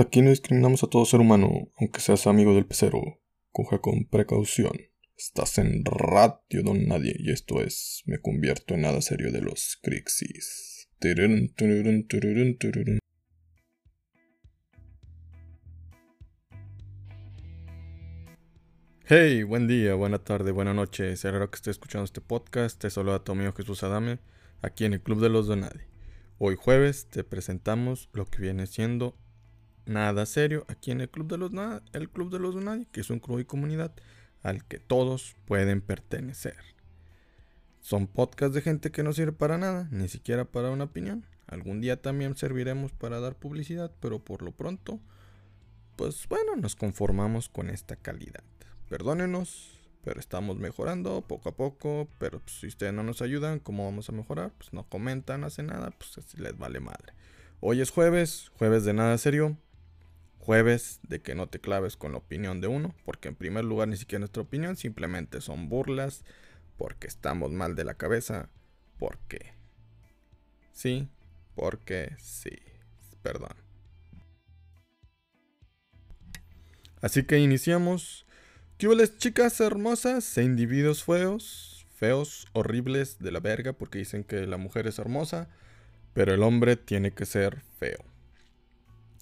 Aquí no discriminamos a todo ser humano, aunque seas amigo del pecero. Coge con precaución. Estás en Radio Don Nadie y esto es Me convierto en nada serio de los Crixis. Hey, buen día, buena tarde, buena noche. Será que esté escuchando este podcast. Te saluda tu amigo Jesús Adame, aquí en el Club de los Don Nadie. Hoy jueves te presentamos lo que viene siendo nada serio aquí en el Club de los Nada, el Club de los Nadie, que es un club y comunidad al que todos pueden pertenecer. Son podcasts de gente que no sirve para nada, ni siquiera para una opinión. Algún día también serviremos para dar publicidad, pero por lo pronto, pues bueno, nos conformamos con esta calidad. Perdónenos, pero estamos mejorando poco a poco, pero pues, si ustedes no nos ayudan, ¿cómo vamos a mejorar? Pues no comentan, no hacen nada, pues así les vale madre. Hoy es jueves, jueves de nada serio, jueves de que no te claves con la opinión de uno, porque en primer lugar ni siquiera nuestra opinión, simplemente son burlas, porque estamos mal de la cabeza, porque sí, porque sí, perdón. Así que iniciamos. ¿Qué chicas hermosas e individuos feos? Feos, horribles de la verga, porque dicen que la mujer es hermosa, pero el hombre tiene que ser feo.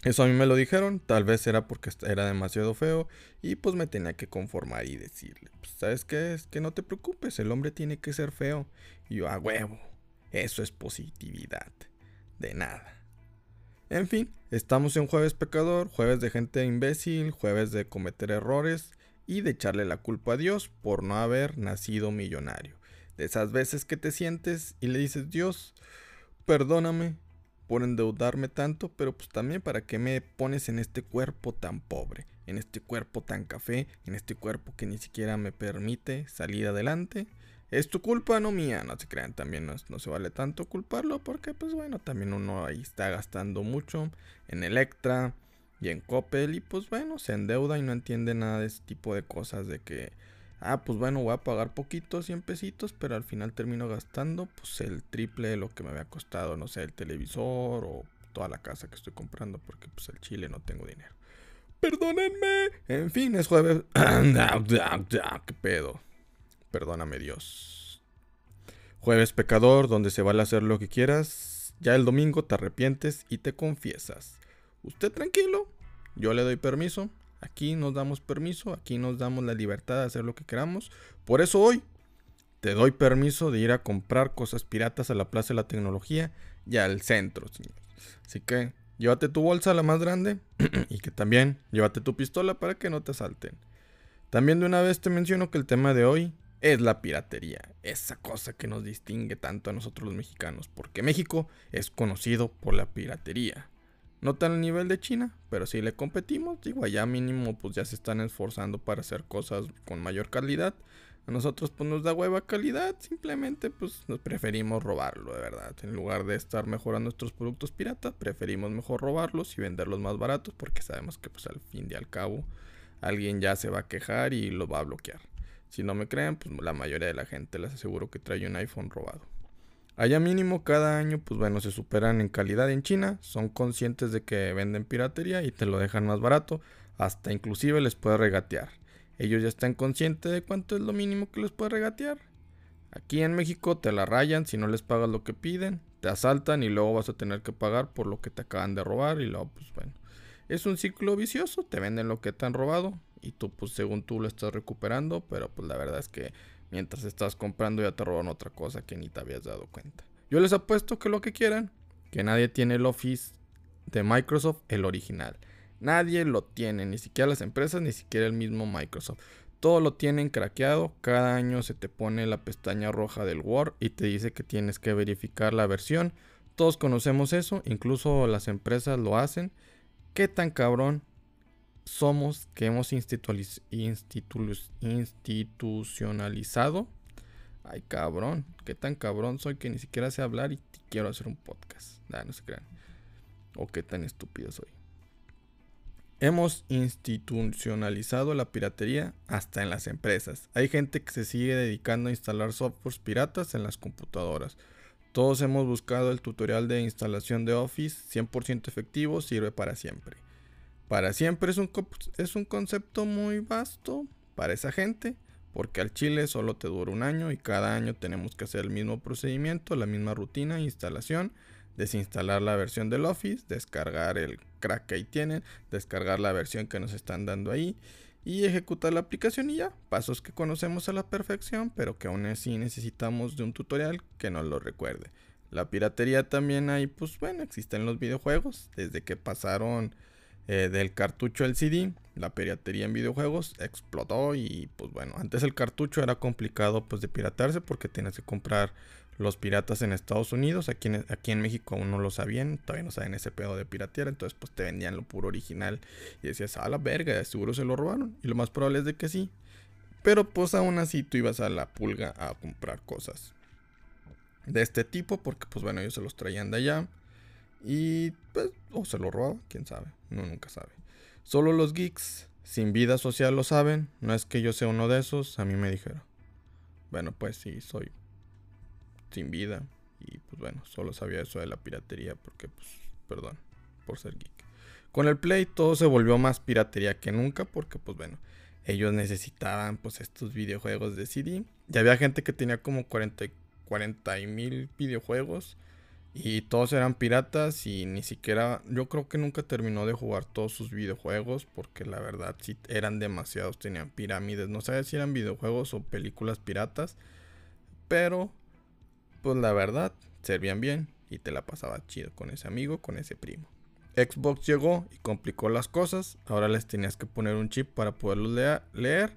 Eso a mí me lo dijeron, tal vez era porque era demasiado feo y pues me tenía que conformar y decirle, pues, ¿sabes qué? Es que no te preocupes, el hombre tiene que ser feo. Y yo, a huevo, eso es positividad, de nada. En fin, estamos en jueves pecador, jueves de gente imbécil, jueves de cometer errores y de echarle la culpa a Dios por no haber nacido millonario. De esas veces que te sientes y le dices, Dios, perdóname, por endeudarme tanto, pero pues también para qué me pones en este cuerpo tan pobre, en este cuerpo tan café, en este cuerpo que ni siquiera me permite salir adelante. Es tu culpa, no mía, no se crean, también no, se vale tanto culparlo porque pues bueno, también uno ahí está gastando mucho en Electra y en Coppel y pues bueno, se endeuda y no entiende nada de ese tipo de cosas de que ah, pues bueno, voy a pagar poquitos, 100 pesitos, pero al final termino gastando pues el triple de lo que me había costado, no sé, el televisor o toda la casa que estoy comprando, porque pues el chile no tengo dinero. Perdónenme. En fin, es jueves. ¿Qué pedo? Perdóname Dios. Jueves pecador, donde se vale hacer lo que quieras. Ya el domingo te arrepientes y te confiesas. Usted tranquilo, yo le doy permiso. Aquí nos damos permiso, aquí nos damos la libertad de hacer lo que queramos. Por eso hoy te doy permiso de ir a comprar cosas piratas a la Plaza de la Tecnología y al centro. Así que llévate tu bolsa la más grande y que también llévate tu pistola para que no te asalten. También de una vez te menciono que el tema de hoy es la piratería, esa cosa que nos distingue tanto a nosotros los mexicanos, porque México es conocido por la piratería. No tan al nivel de China, pero si le competimos, digo, allá mínimo pues ya se están esforzando para hacer cosas con mayor calidad. A nosotros pues nos da hueva calidad, simplemente pues nos preferimos robarlo, de verdad. En lugar de estar mejorando nuestros productos piratas, preferimos mejor robarlos y venderlos más baratos porque sabemos que pues al fin y al cabo alguien ya se va a quejar y lo va a bloquear. Si no me creen, pues la mayoría de la gente les aseguro que trae un iPhone robado. Allá mínimo cada año, pues bueno, se superan en calidad en China, son conscientes de que venden piratería y te lo dejan más barato, hasta inclusive les puede regatear. Ellos ya están conscientes de cuánto es lo mínimo que les puede regatear. Aquí en México te la rayan si no les pagas lo que piden, te asaltan y luego vas a tener que pagar por lo que te acaban de robar y luego pues bueno. Es un ciclo vicioso, te venden lo que te han robado y tú pues según tú lo estás recuperando, pero pues la verdad es que Mientras estás comprando ya te roban otra cosa que ni te habías dado cuenta. Yo les apuesto que lo que quieran, que nadie tiene el Office de Microsoft, el original. Nadie lo tiene, ni siquiera las empresas, ni siquiera el mismo Microsoft. Todo lo tienen craqueado, cada año se te pone la pestaña roja del Word y te dice que tienes que verificar la versión. Todos conocemos eso, incluso las empresas lo hacen. ¿Qué tan cabrón somos que hemos institucionalizado. Ay, cabrón, qué tan cabrón soy que ni siquiera sé hablar y quiero hacer un podcast. no se crean. O qué tan estúpido soy. Hemos institucionalizado la piratería hasta en las empresas. Hay gente que se sigue dedicando a instalar softwares piratas en las computadoras. Todos hemos buscado el tutorial de instalación de Office 100% efectivo, sirve para siempre. Para siempre es un, es un concepto muy vasto para esa gente, porque al chile solo te dura un año y cada año tenemos que hacer el mismo procedimiento, la misma rutina, instalación, desinstalar la versión del Office, descargar el crack que ahí tienen, descargar la versión que nos están dando ahí y ejecutar la aplicación y ya. Pasos que conocemos a la perfección, pero que aún así necesitamos de un tutorial que nos lo recuerde. La piratería también hay, pues bueno, existen los videojuegos, desde que pasaron eh, del cartucho al CD, la piratería en videojuegos explotó y pues bueno, antes el cartucho era complicado pues de piratarse porque tenías que comprar los piratas en Estados Unidos, aquí en, aquí en México aún no lo sabían, todavía no saben ese pedo de piratear, entonces pues te vendían lo puro original y decías, a la verga, seguro se lo robaron y lo más probable es de que sí, pero pues aún así tú ibas a la pulga a comprar cosas de este tipo porque pues bueno ellos se los traían de allá y pues o se lo robaba, quién sabe, uno nunca sabe. Solo los geeks sin vida social lo saben, no es que yo sea uno de esos, a mí me dijeron. Bueno, pues sí, soy sin vida y pues bueno, solo sabía eso de la piratería porque pues perdón por ser geek. Con el Play todo se volvió más piratería que nunca porque pues bueno, ellos necesitaban pues estos videojuegos de CD. Ya había gente que tenía como 40 40 mil videojuegos y todos eran piratas y ni siquiera, yo creo que nunca terminó de jugar todos sus videojuegos porque la verdad sí eran demasiados, tenían pirámides, no sé si eran videojuegos o películas piratas, pero pues la verdad servían bien y te la pasaba chido con ese amigo, con ese primo. Xbox llegó y complicó las cosas, ahora les tenías que poner un chip para poderlos leer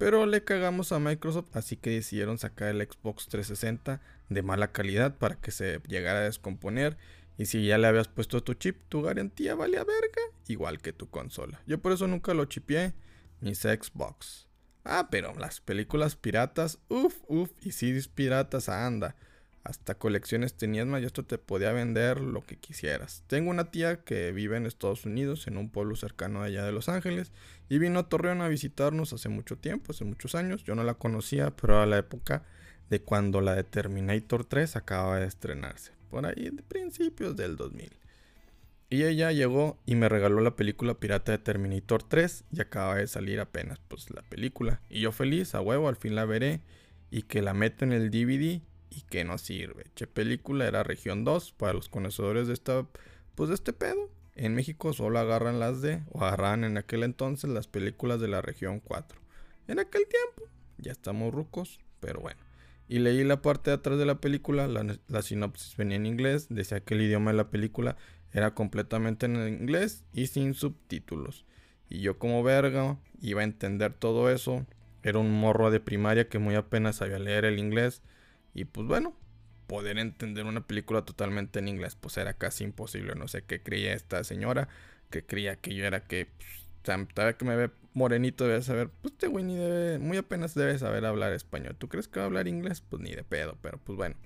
pero le cagamos a Microsoft, así que decidieron sacar el Xbox 360 de mala calidad para que se llegara a descomponer. Y si ya le habías puesto tu chip, tu garantía valía verga, igual que tu consola. Yo por eso nunca lo chipié, mis Xbox. Ah, pero las películas piratas, uff, uff, y CDs piratas, anda. Hasta colecciones tenías más y esto te podía vender lo que quisieras. Tengo una tía que vive en Estados Unidos, en un pueblo cercano allá de Los Ángeles, y vino a Torreón a visitarnos hace mucho tiempo, hace muchos años. Yo no la conocía, pero a la época de cuando la de Terminator 3 acaba de estrenarse, por ahí de principios del 2000. Y ella llegó y me regaló la película pirata de Terminator 3 y acaba de salir apenas pues la película. Y yo feliz, a huevo, al fin la veré y que la meto en el DVD y que no sirve. Che película era región 2 para los conocedores de esta pues de este pedo. En México solo agarran las de o agarran en aquel entonces las películas de la región 4. En aquel tiempo ya estamos rucos, pero bueno. Y leí la parte de atrás de la película, la, la sinopsis venía en inglés, decía que el idioma de la película era completamente en inglés y sin subtítulos. Y yo como verga iba a entender todo eso. Era un morro de primaria que muy apenas sabía leer el inglés y pues bueno, poder entender una película totalmente en inglés, pues era casi imposible. No sé qué creía esta señora, que creía que yo era que, pues, que me ve morenito, debe saber, pues este güey ni debe, muy apenas debe saber hablar español. ¿Tú crees que va a hablar inglés? Pues ni de pedo, pero pues bueno.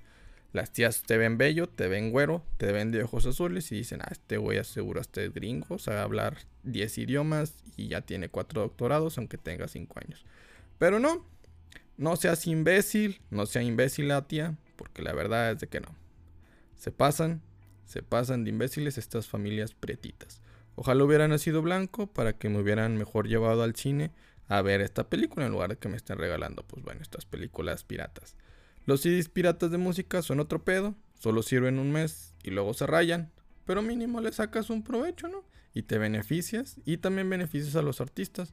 Las tías te ven bello, te ven güero, te ven de ojos azules y dicen, ah, este güey aseguro este es gringo, sabe hablar 10 idiomas y ya tiene 4 doctorados, aunque tenga 5 años. Pero no, no seas imbécil, no sea imbécil la tía, porque la verdad es de que no. Se pasan, se pasan de imbéciles estas familias pretitas. Ojalá hubiera nacido blanco para que me hubieran mejor llevado al cine a ver esta película en lugar de que me estén regalando, pues bueno, estas películas piratas. Los CDs piratas de música son otro pedo, solo sirven un mes y luego se rayan, pero mínimo le sacas un provecho, ¿no? Y te beneficias y también beneficias a los artistas.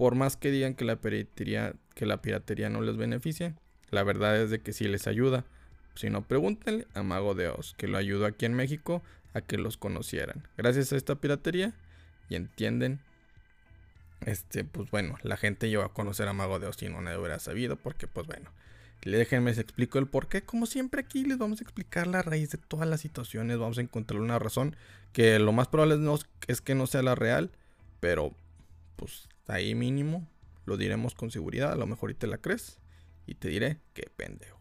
Por más que digan que la piratería, que la piratería no les beneficia, la verdad es de que sí les ayuda. Si no, pregúntenle a Mago de Oz, que lo ayudó aquí en México a que los conocieran. Gracias a esta piratería, y entienden, este, pues bueno, la gente llegó a conocer a Mago de Oz y no nadie hubiera sabido, porque pues bueno, déjenme les explico el por qué. Como siempre aquí les vamos a explicar la raíz de todas las situaciones, vamos a encontrar una razón que lo más probable no, es que no sea la real, pero pues ahí mínimo lo diremos con seguridad. A lo mejor y te la crees y te diré que pendejo.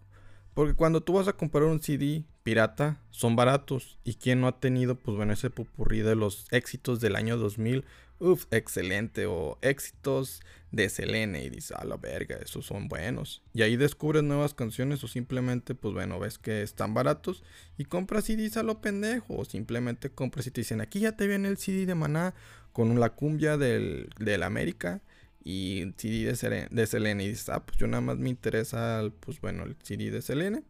Porque cuando tú vas a comprar un CD pirata, son baratos. ¿Y quién no ha tenido, pues bueno, ese pupurrí de los éxitos del año 2000? Uf, excelente. O éxitos de Selene. Y dices, a la verga, esos son buenos. Y ahí descubres nuevas canciones o simplemente, pues bueno, ves que están baratos. Y compras CDs a lo pendejo. O simplemente compras y te dicen, aquí ya te viene el CD de Maná con la cumbia del, del América y CD de, Selene, de. Y dices, ah, pues yo nada más me interesa, pues bueno, el CD de Selene.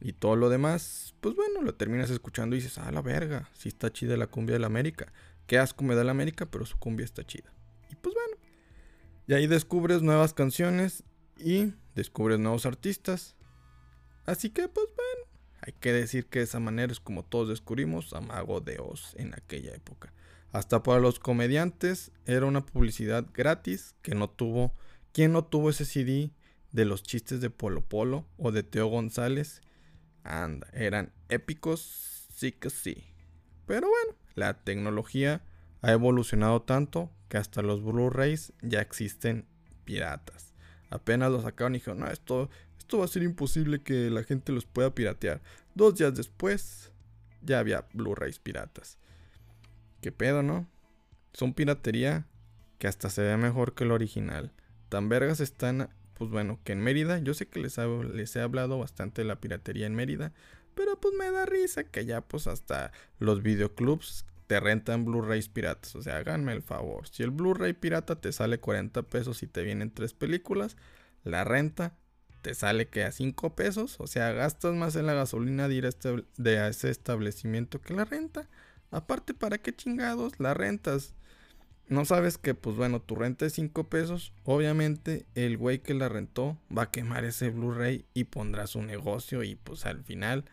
Y todo lo demás, pues bueno, lo terminas escuchando y dices, ah, la verga, sí está chida la cumbia del América. Qué asco me da la América, pero su cumbia está chida. Y pues bueno. Y ahí descubres nuevas canciones y descubres nuevos artistas. Así que, pues bueno, hay que decir que de esa manera es como todos descubrimos a Mago de Oz en aquella época. Hasta para los comediantes era una publicidad gratis que no tuvo. ¿Quién no tuvo ese CD de los chistes de Polo Polo o de Teo González? Anda, eran épicos, sí que sí. Pero bueno, la tecnología ha evolucionado tanto que hasta los Blu-rays ya existen piratas. Apenas lo sacaron y dijeron, no, esto, esto va a ser imposible que la gente los pueda piratear. Dos días después, ya había Blu-rays piratas. ¿Qué pedo, no? Son piratería que hasta se ve mejor que el original. Tan vergas están, pues bueno, que en Mérida, yo sé que les, les he hablado bastante de la piratería en Mérida, pero pues me da risa que ya pues hasta los videoclubs te rentan Blu-rays piratas. O sea, háganme el favor. Si el Blu-ray pirata te sale 40 pesos y te vienen tres películas, la renta te sale que a 5 pesos. O sea, gastas más en la gasolina de ir a, este, de ese establecimiento que la renta. Aparte, ¿para qué chingados la rentas? No sabes que, pues bueno, tu renta es 5 pesos. Obviamente, el güey que la rentó va a quemar ese Blu-ray y pondrá su negocio. Y pues al final,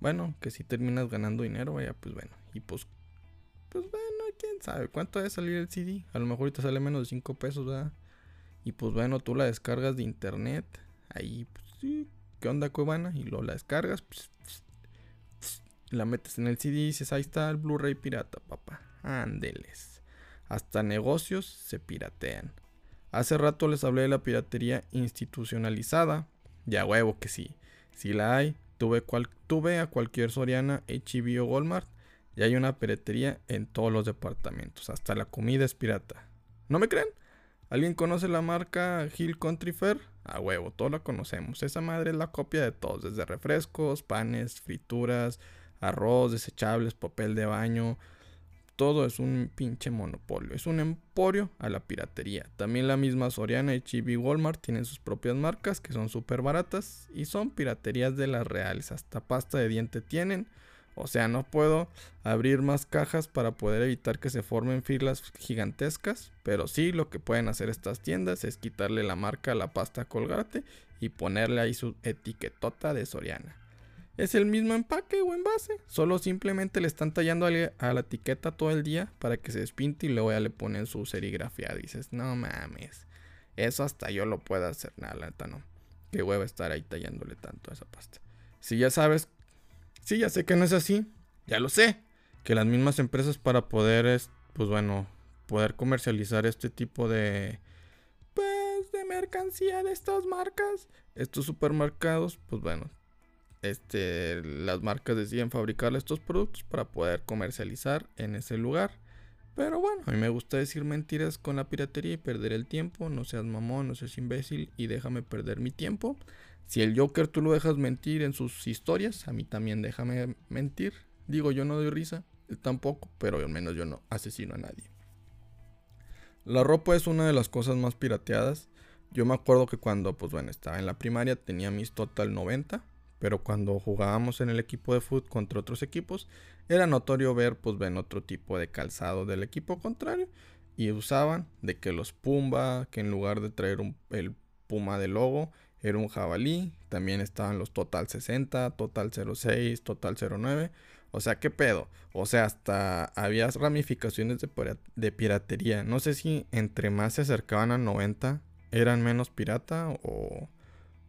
bueno, que si terminas ganando dinero, vaya, pues bueno. Y pues, pues bueno, quién sabe cuánto debe salir el CD. A lo mejor ahorita sale menos de 5 pesos, ¿verdad? Y pues bueno, tú la descargas de internet. Ahí, pues sí, ¿qué onda, Cuevana? Y luego la descargas, pues, la metes en el CD y dices, ahí está el Blu-ray pirata, papá. Ándeles. Hasta negocios se piratean. Hace rato les hablé de la piratería institucionalizada. Ya huevo que sí. Si la hay, tuve, cual, tuve a cualquier Soriana, HB o Walmart. Y hay una piratería en todos los departamentos. Hasta la comida es pirata. ¿No me creen? ¿Alguien conoce la marca Hill Country Fair? A huevo, todos la conocemos. Esa madre es la copia de todos, desde refrescos, panes, frituras, arroz, desechables, papel de baño. Todo es un pinche monopolio. Es un emporio a la piratería. También la misma Soriana, HB y Walmart tienen sus propias marcas que son súper baratas y son piraterías de las reales. Hasta pasta de diente tienen. O sea, no puedo abrir más cajas para poder evitar que se formen filas gigantescas. Pero sí, lo que pueden hacer estas tiendas es quitarle la marca a la pasta colgate y ponerle ahí su etiquetota de Soriana. Es el mismo empaque o envase. Solo simplemente le están tallando a la etiqueta todo el día para que se despinte y luego ya le ponen su serigrafía. Dices, no mames. Eso hasta yo lo puedo hacer. Nada, la no. Qué huevo estar ahí tallándole tanto a esa pasta. Si ya sabes. Sí, ya sé que no es así. Ya lo sé. Que las mismas empresas para poder, pues bueno, poder comercializar este tipo de pues de mercancía de estas marcas, estos supermercados, pues bueno, este, las marcas deciden fabricar estos productos para poder comercializar en ese lugar. Pero bueno, a mí me gusta decir mentiras con la piratería y perder el tiempo. No seas mamón, no seas imbécil y déjame perder mi tiempo. Si el Joker tú lo dejas mentir en sus historias, a mí también déjame mentir. Digo, yo no doy risa, tampoco, pero al menos yo no asesino a nadie. La ropa es una de las cosas más pirateadas. Yo me acuerdo que cuando, pues bueno, estaba en la primaria tenía mis Total 90 pero cuando jugábamos en el equipo de fútbol contra otros equipos, era notorio ver, pues ven otro tipo de calzado del equipo contrario y usaban de que los Pumba, que en lugar de traer el Puma de logo, era un jabalí, también estaban los Total 60, Total 06, Total 09. O sea, ¿qué pedo? O sea, hasta había ramificaciones de, de, piratería. No sé si entre más se acercaban a 90 eran menos pirata o,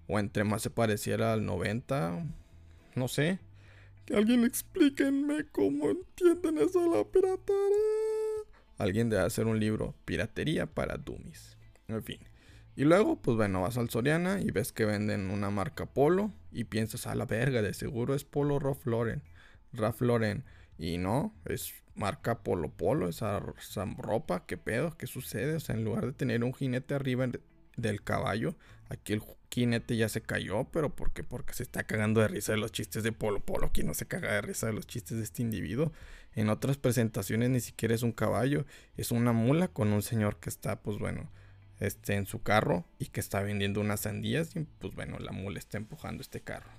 o entre más se pareciera al 90. No sé. Que alguien explíquenme cómo entienden eso de la piratería. Alguien debe hacer un libro, Piratería para Dummies. En fin. Y luego, pues bueno, vas al Soriana y ves que venden una marca Polo y piensas, a la verga, de seguro es Polo Ralph Lauren. Ralph Lauren. Y no, es marca Polo Polo, esa, esa ropa, ¿qué pedo? ¿Qué sucede? O sea, en lugar de tener un jinete arriba del caballo, aquí el jinete ya se cayó, pero ¿por qué? Porque se está cagando de risa de los chistes de Polo Polo. ¿Quién no se caga de risa de los chistes de este individuo? En otras presentaciones ni siquiera es un caballo, es una mula con un señor que está, pues bueno, este, en su carro y que está vendiendo unas sandías y pues bueno, la mula está empujando este carro.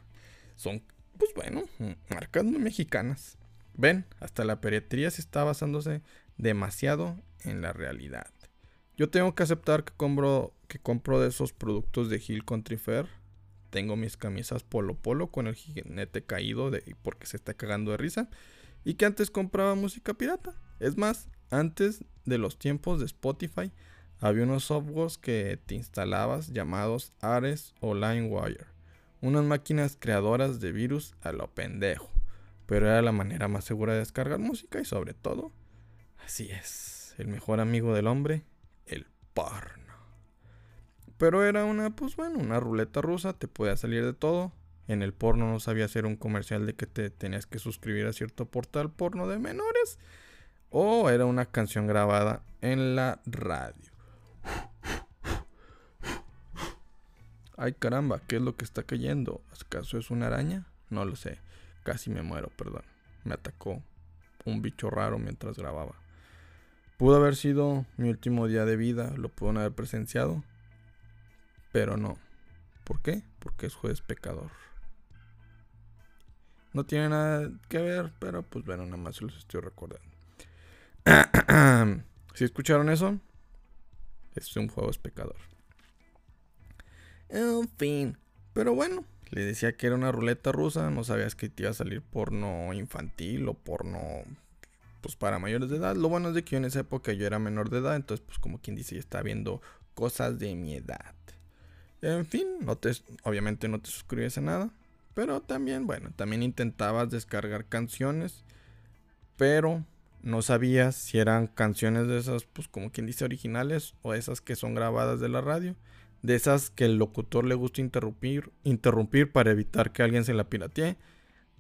Son, pues bueno, marcas muy mexicanas. Ven, hasta la piratería se está basándose demasiado en la realidad. Yo tengo que aceptar que compro, que compro de esos productos de Hill Country Fair. Tengo mis camisas polo polo con el jinete caído porque se está cagando de risa. Y que antes compraba música pirata. Es más, antes de los tiempos de Spotify, había unos softwares que te instalabas llamados Ares o LimeWire. Unas máquinas creadoras de virus a lo pendejo pero era la manera más segura de descargar música y sobre todo, así es, el mejor amigo del hombre, porno. Pero era una, pues bueno, una ruleta rusa, te podía salir de todo. En el porno no sabía hacer un comercial de que te tenías que suscribir a cierto portal porno de menores. O era una canción grabada en la radio. Ay caramba, ¿qué es lo que está cayendo? ¿Acaso es una araña? No lo sé. Casi me muero, perdón. Me atacó un bicho raro mientras grababa. Pudo haber sido mi último día de vida, lo pudo haber presenciado, pero no. ¿Por qué? Porque es juez pecador. No tiene nada que ver, pero pues bueno, nada más se los estoy recordando. si escucharon eso, es un juego es pecador. En fin, pero bueno, le decía que era una ruleta rusa, no sabías que te iba a salir porno infantil o porno pues para mayores de edad. Lo bueno es de que en esa época yo era menor de edad, entonces pues como quien dice, ya estaba viendo cosas de mi edad. En fin, no te, obviamente no te suscribes a nada, pero también, bueno, también intentabas descargar canciones, pero no sabías si eran canciones de esas, pues como quien dice, originales o esas que son grabadas de la radio de esas que el locutor le gusta interrumpir, interrumpir para evitar que alguien se la piratee.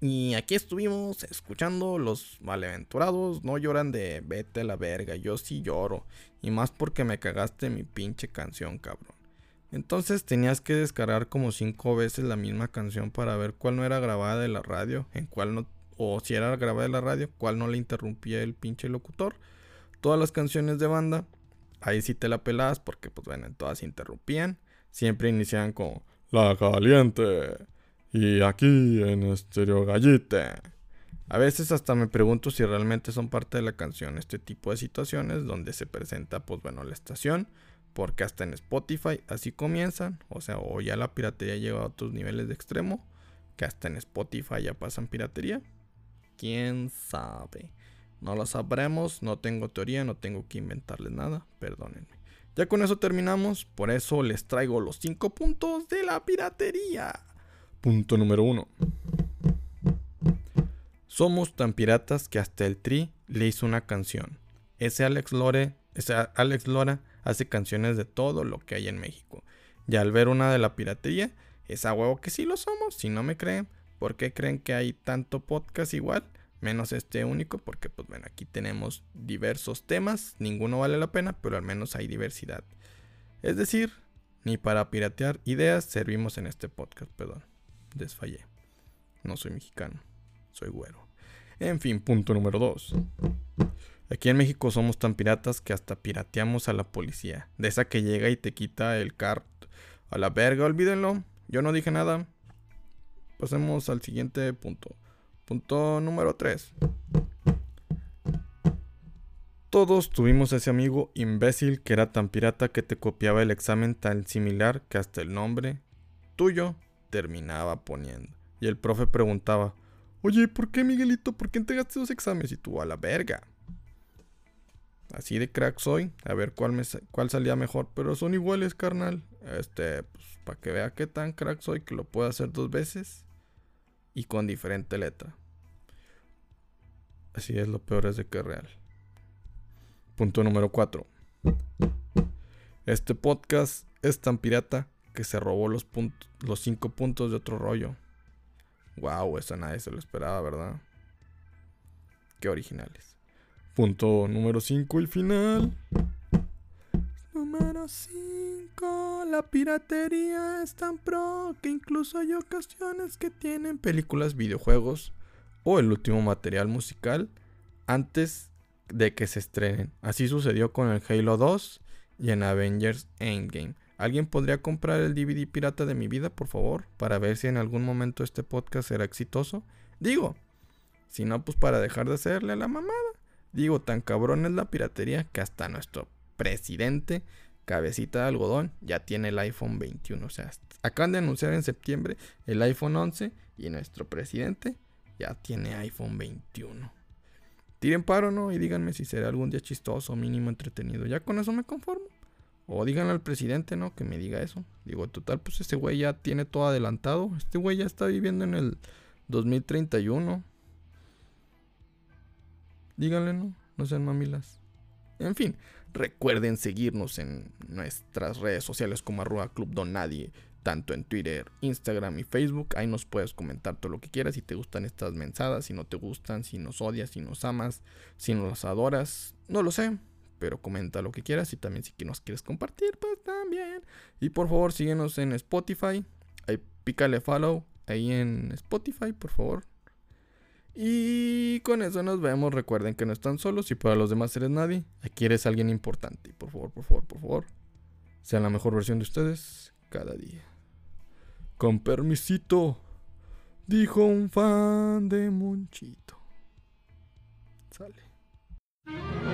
Y aquí estuvimos escuchando los malaventurados, no lloran de vete a la verga, yo sí lloro. Y más porque me cagaste mi pinche canción, cabrón. Entonces tenías que descargar como cinco veces la misma canción para ver cuál no era grabada de la radio, en cuál no, o si era grabada de la radio, cuál no le interrumpía el pinche locutor. Todas las canciones de banda ahí sí te la pelabas porque, pues bueno, todas interrumpían. Siempre iniciaban con La Caliente. Y aquí en Estereo Gallite. A veces hasta me pregunto si realmente son parte de la canción este tipo de situaciones donde se presenta, pues bueno, la estación. Porque hasta en Spotify así comienzan. O sea, o ya la piratería llega a otros niveles de extremo. Que hasta en Spotify ya pasan piratería. ¿Quién sabe? No lo sabremos, no tengo teoría, no tengo que inventarles nada, perdónenme. Ya con eso terminamos, por eso les traigo los 5 puntos de la piratería. Punto número 1. Somos tan piratas que hasta el Tri le hizo una canción. Ese Alex Lore, ese Alex Lora hace canciones de todo lo que hay en México. Y al ver una de la piratería, es a huevo que sí lo somos. Si no me creen, ¿por qué creen que hay tanto podcast igual? menos este único, porque pues bueno, aquí tenemos diversos temas, ninguno vale la pena, pero al menos hay diversidad. Es decir, ni para piratear ideas servimos en este podcast, perdón, desfallé. No soy mexicano, soy güero. En fin, punto número 2. Aquí en México somos tan piratas que hasta pirateamos a la policía. De esa que llega y te quita el cart. A la verga, olvídenlo. Yo no dije nada. Pasemos al siguiente punto. Punto número 3. Todos tuvimos ese amigo imbécil que era tan pirata que te copiaba el examen tan similar que hasta el nombre tuyo terminaba poniendo. Y el profe preguntaba, oye, ¿por qué Miguelito? ¿Por qué entregaste dos exámenes? Y tú a la verga. Así de crack soy, a ver cuál, me, cuál salía mejor, pero son iguales, carnal. Este, pues, para que vea qué tan crack soy que lo puedo hacer dos veces y con diferente letra. Así es, lo peor es de que es real. Punto número 4. Este podcast es tan pirata que se robó los, los cinco puntos de otro rollo. Wow, eso nadie se lo esperaba, ¿verdad? Qué originales. Punto número 5 y final. Número 5. La piratería es tan pro que incluso hay ocasiones que tienen películas, videojuegos o el último material musical antes de que se estrenen. Así sucedió con el Halo 2 y en Avengers Endgame. ¿Alguien podría comprar el DVD pirata de mi vida, por favor? Para ver si en algún momento este podcast será exitoso. Digo, si no, pues para dejar de hacerle a la mamada. Digo, tan cabrón es la piratería que hasta nuestro presidente, cabecita de algodón, ya tiene el iPhone 21. O sea, acaban de anunciar en septiembre el iPhone 11 y nuestro presidente ya tiene iPhone 21. Tiren paro, ¿no? Y díganme si será algún día chistoso, mínimo entretenido. Ya con eso me conformo. O díganle al presidente, ¿no? Que me diga eso. Digo, total, pues este güey ya tiene todo adelantado. Este güey ya está viviendo en el 2031. Díganle, ¿no? No sean mamilas. En fin, recuerden seguirnos en nuestras redes sociales como arroba Club Don Nadie, tanto en Twitter, Instagram y Facebook. Ahí nos puedes comentar todo lo que quieras, si te gustan estas mensadas, si no te gustan, si nos odias, si nos amas, si nos adoras, no lo sé pero comenta lo que quieras y también si nos quieres compartir, pues también. Y por favor, síguenos en Spotify. Ahí pícale follow ahí en Spotify, por favor. Y con eso nos vemos. Recuerden que no están solos y para los demás eres nadie. Aquí eres alguien importante. por favor, por favor, por favor, sean la mejor versión de ustedes cada día. Con permisito, dijo un fan de Monchito. Sale.